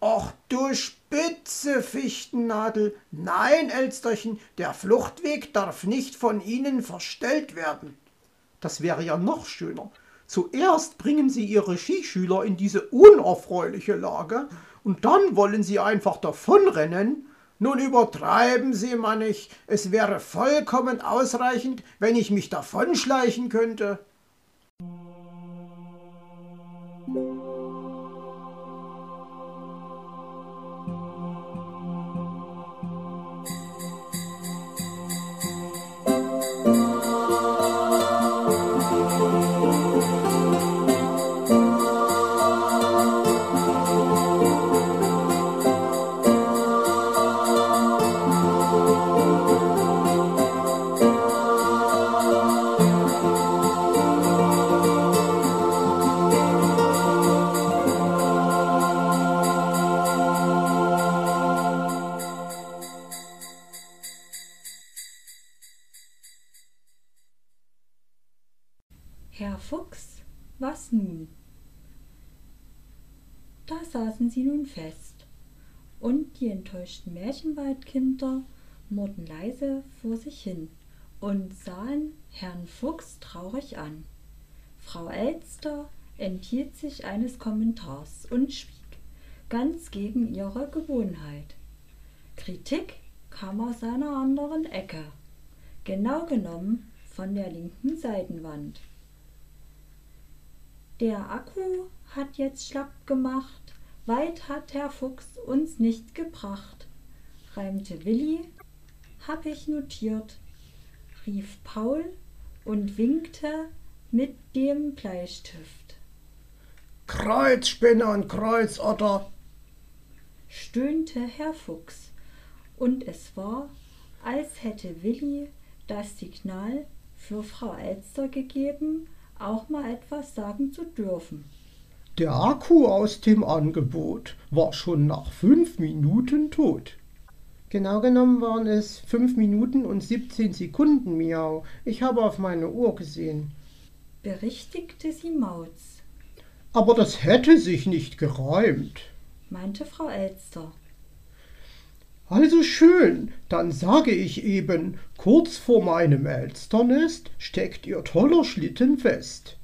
Ach du spitze Fichtennadel. Nein, Elsterchen, der Fluchtweg darf nicht von Ihnen verstellt werden. Das wäre ja noch schöner. Zuerst bringen Sie Ihre Skischüler in diese unerfreuliche Lage und dann wollen Sie einfach davonrennen. Nun übertreiben Sie mal nicht. Es wäre vollkommen ausreichend, wenn ich mich davonschleichen könnte. Nun? Da saßen sie nun fest, und die enttäuschten Märchenwaldkinder murrten leise vor sich hin und sahen Herrn Fuchs traurig an. Frau Elster enthielt sich eines Kommentars und schwieg, ganz gegen ihre Gewohnheit. Kritik kam aus einer anderen Ecke, genau genommen von der linken Seitenwand. Der Akku hat jetzt schlapp gemacht, weit hat Herr Fuchs uns nicht gebracht, reimte Willi, hab ich notiert, rief Paul und winkte mit dem Bleistift. Kreuzspinne und Kreuzotter, stöhnte Herr Fuchs, und es war, als hätte Willi das Signal für Frau Elster gegeben, auch mal etwas sagen zu dürfen. Der Akku aus dem Angebot war schon nach fünf Minuten tot. Genau genommen waren es fünf Minuten und siebzehn Sekunden, Miau. Ich habe auf meine Uhr gesehen. Berichtigte sie Mauz. Aber das hätte sich nicht gereimt, meinte Frau Elster. Also schön, dann sage ich eben, kurz vor meinem Elsternest steckt ihr toller Schlitten fest.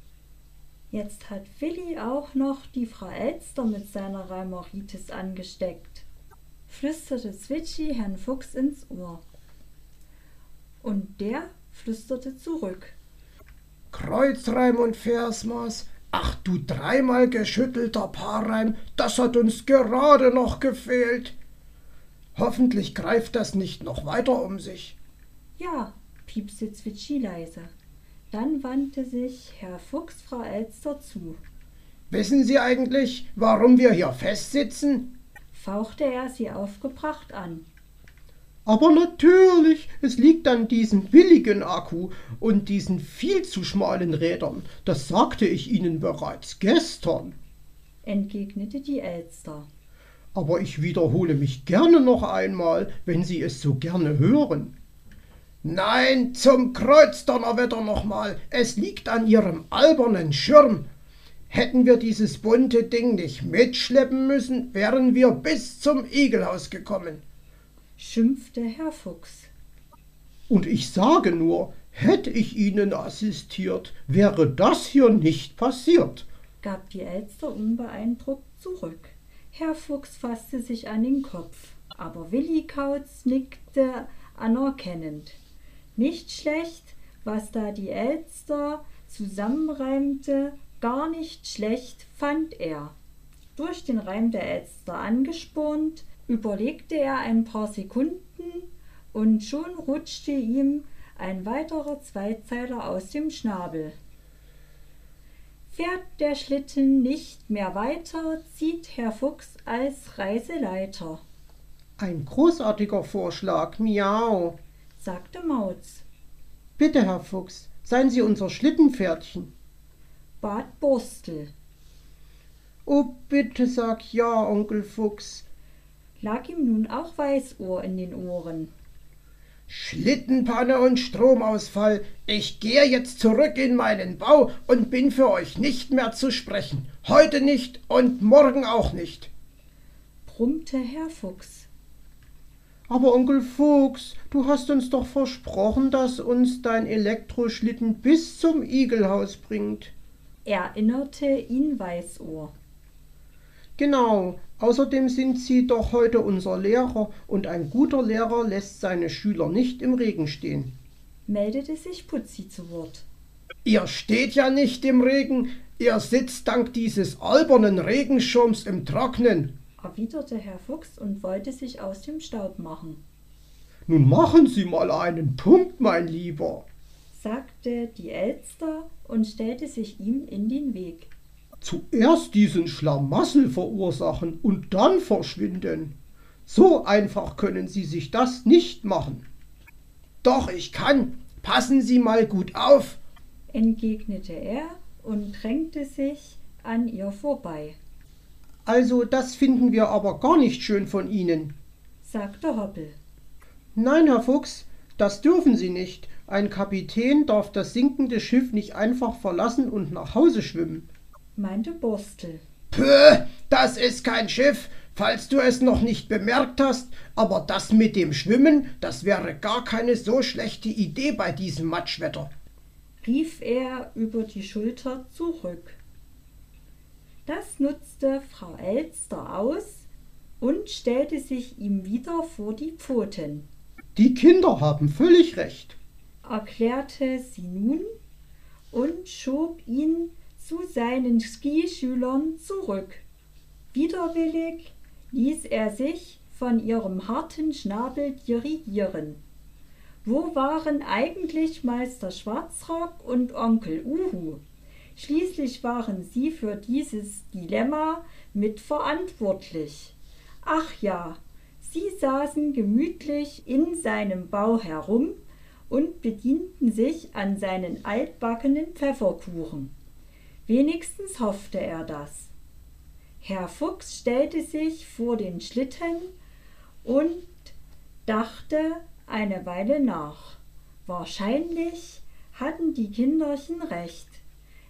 Jetzt hat Willi auch noch die Frau Elster mit seiner Reimeritis angesteckt, flüsterte Zwitschi Herrn Fuchs ins Ohr. Und der flüsterte zurück. Kreuzreim und Versmaß, ach du dreimal geschüttelter Paarreim, das hat uns gerade noch gefehlt. Hoffentlich greift das nicht noch weiter um sich. Ja, piepste Zwitschi leise. Dann wandte sich Herr Fuchs Frau Elster zu. Wissen Sie eigentlich, warum wir hier festsitzen? fauchte er sie aufgebracht an. Aber natürlich, es liegt an diesem billigen Akku und diesen viel zu schmalen Rädern. Das sagte ich Ihnen bereits gestern, entgegnete die Elster aber ich wiederhole mich gerne noch einmal, wenn Sie es so gerne hören. Nein, zum Kreuzdonnerwetter nochmal, es liegt an Ihrem albernen Schirm. Hätten wir dieses bunte Ding nicht mitschleppen müssen, wären wir bis zum Igelhaus gekommen, schimpfte Herr Fuchs. Und ich sage nur, hätte ich Ihnen assistiert, wäre das hier nicht passiert, gab die Elster unbeeindruckt zurück. Herr Fuchs fasste sich an den Kopf, aber Willi Kautz nickte anerkennend. Nicht schlecht, was da die Elster zusammenreimte, gar nicht schlecht, fand er. Durch den Reim der Elster angespornt, überlegte er ein paar Sekunden und schon rutschte ihm ein weiterer Zweizeiler aus dem Schnabel. Fährt der Schlitten nicht mehr weiter, zieht Herr Fuchs als Reiseleiter. Ein großartiger Vorschlag, miau, sagte Mauz. Bitte, Herr Fuchs, seien Sie unser Schlittenpferdchen, bat Burstel. Oh, bitte sag ja, Onkel Fuchs, lag ihm nun auch Weißohr in den Ohren. Schlittenpanne und Stromausfall. Ich gehe jetzt zurück in meinen Bau und bin für euch nicht mehr zu sprechen. Heute nicht und morgen auch nicht. brummte Herr Fuchs. Aber Onkel Fuchs, du hast uns doch versprochen, dass uns dein Elektroschlitten bis zum Igelhaus bringt. erinnerte ihn Weißohr. Genau, außerdem sind Sie doch heute unser Lehrer und ein guter Lehrer lässt seine Schüler nicht im Regen stehen. meldete sich Putzi zu Wort. Ihr steht ja nicht im Regen, ihr sitzt dank dieses albernen Regenschirms im Trocknen. erwiderte Herr Fuchs und wollte sich aus dem Staub machen. Nun machen Sie mal einen Punkt, mein Lieber. sagte die Elster und stellte sich ihm in den Weg. Zuerst diesen Schlamassel verursachen und dann verschwinden. So einfach können Sie sich das nicht machen. Doch, ich kann. Passen Sie mal gut auf. entgegnete er und drängte sich an ihr vorbei, Also, das finden wir aber gar nicht schön von Ihnen. sagte Hoppel. Nein, Herr Fuchs, das dürfen Sie nicht. Ein Kapitän darf das sinkende Schiff nicht einfach verlassen und nach Hause schwimmen. Meinte Borstel. Pö, das ist kein Schiff, falls du es noch nicht bemerkt hast, aber das mit dem Schwimmen, das wäre gar keine so schlechte Idee bei diesem Matschwetter. rief er über die Schulter zurück. Das nutzte Frau Elster aus und stellte sich ihm wieder vor die Pfoten, Die Kinder haben völlig recht. erklärte sie nun und schob ihn zu seinen Skischülern zurück. Widerwillig ließ er sich von ihrem harten Schnabel dirigieren. Wo waren eigentlich Meister Schwarzrock und Onkel Uhu? Schließlich waren sie für dieses Dilemma mitverantwortlich. Ach ja, sie saßen gemütlich in seinem Bau herum und bedienten sich an seinen altbackenen Pfefferkuchen. Wenigstens hoffte er das. Herr Fuchs stellte sich vor den Schlitten und dachte eine Weile nach. Wahrscheinlich hatten die Kinderchen recht.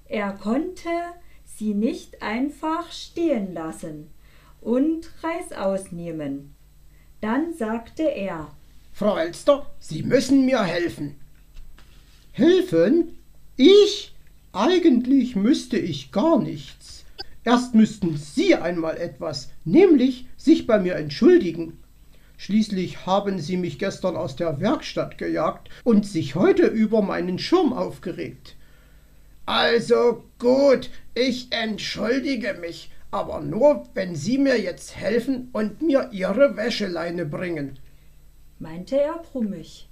Er konnte sie nicht einfach stehen lassen und Reißaus nehmen. Dann sagte er, Frau Elster, Sie müssen mir helfen. Helfen? Ich? Eigentlich müsste ich gar nichts. Erst müssten Sie einmal etwas, nämlich sich bei mir entschuldigen. Schließlich haben Sie mich gestern aus der Werkstatt gejagt und sich heute über meinen Schirm aufgeregt. Also gut, ich entschuldige mich, aber nur, wenn Sie mir jetzt helfen und mir Ihre Wäscheleine bringen. meinte er brummig.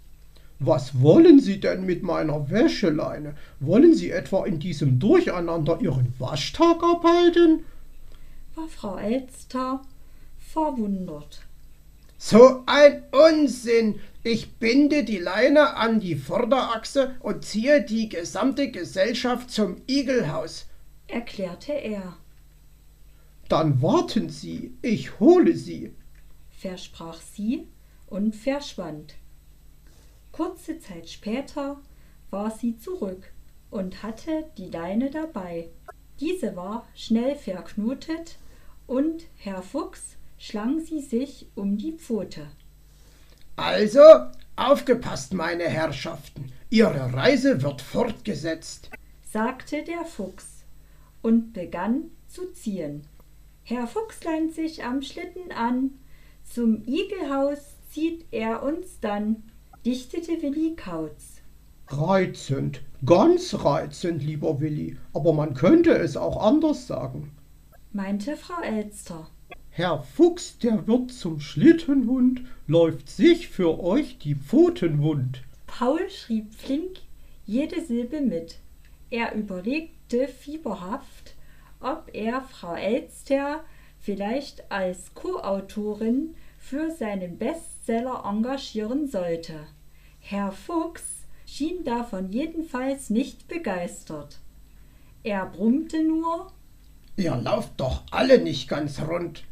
Was wollen Sie denn mit meiner Wäscheleine? Wollen Sie etwa in diesem Durcheinander Ihren Waschtag abhalten? war Frau Elster verwundert. So ein Unsinn! Ich binde die Leine an die Vorderachse und ziehe die gesamte Gesellschaft zum Igelhaus. erklärte er, Dann warten Sie, ich hole Sie. versprach sie und verschwand. Kurze Zeit später war sie zurück und hatte die Leine dabei. Diese war schnell verknotet und Herr Fuchs schlang sie sich um die Pfote. Also, aufgepasst, meine Herrschaften. Ihre Reise wird fortgesetzt. sagte der Fuchs und begann zu ziehen. Herr Fuchs leint sich am Schlitten an. Zum Igelhaus zieht er uns dann, dichtete Willi Kautz. Reizend, ganz reizend, lieber Willi, aber man könnte es auch anders sagen. meinte Frau Elster. Herr Fuchs, der wird zum Schlittenhund, läuft sich für euch die Pfoten wund. Paul schrieb flink jede Silbe mit. Er überlegte fieberhaft, ob er Frau Elster vielleicht als Co-Autorin für seinen Bestseller engagieren sollte. Herr Fuchs schien davon jedenfalls nicht begeistert. Er brummte nur, Ihr lauft doch alle nicht ganz rund.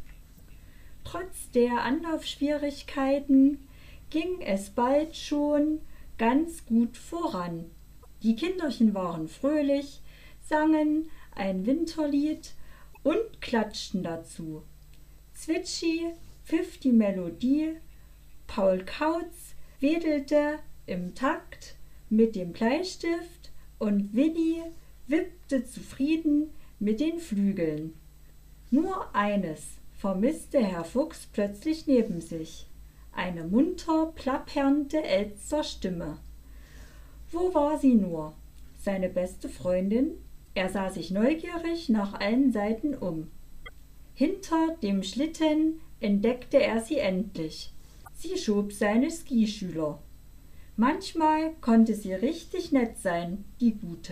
Trotz der Anlaufschwierigkeiten ging es bald schon ganz gut voran. Die Kinderchen waren fröhlich, sangen ein Winterlied und klatschten dazu. Zwitschi pfiff die Melodie, Paul Kautz wedelte im Takt mit dem Bleistift und Willi wippte zufrieden mit den Flügeln. Nur eines vermisste Herr Fuchs plötzlich neben sich eine munter plappernde Elster Stimme. Wo war sie nur? Seine beste Freundin? Er sah sich neugierig nach allen Seiten um. Hinter dem Schlitten entdeckte er sie endlich. Sie schob seine Skischüler. Manchmal konnte sie richtig nett sein, die Gute.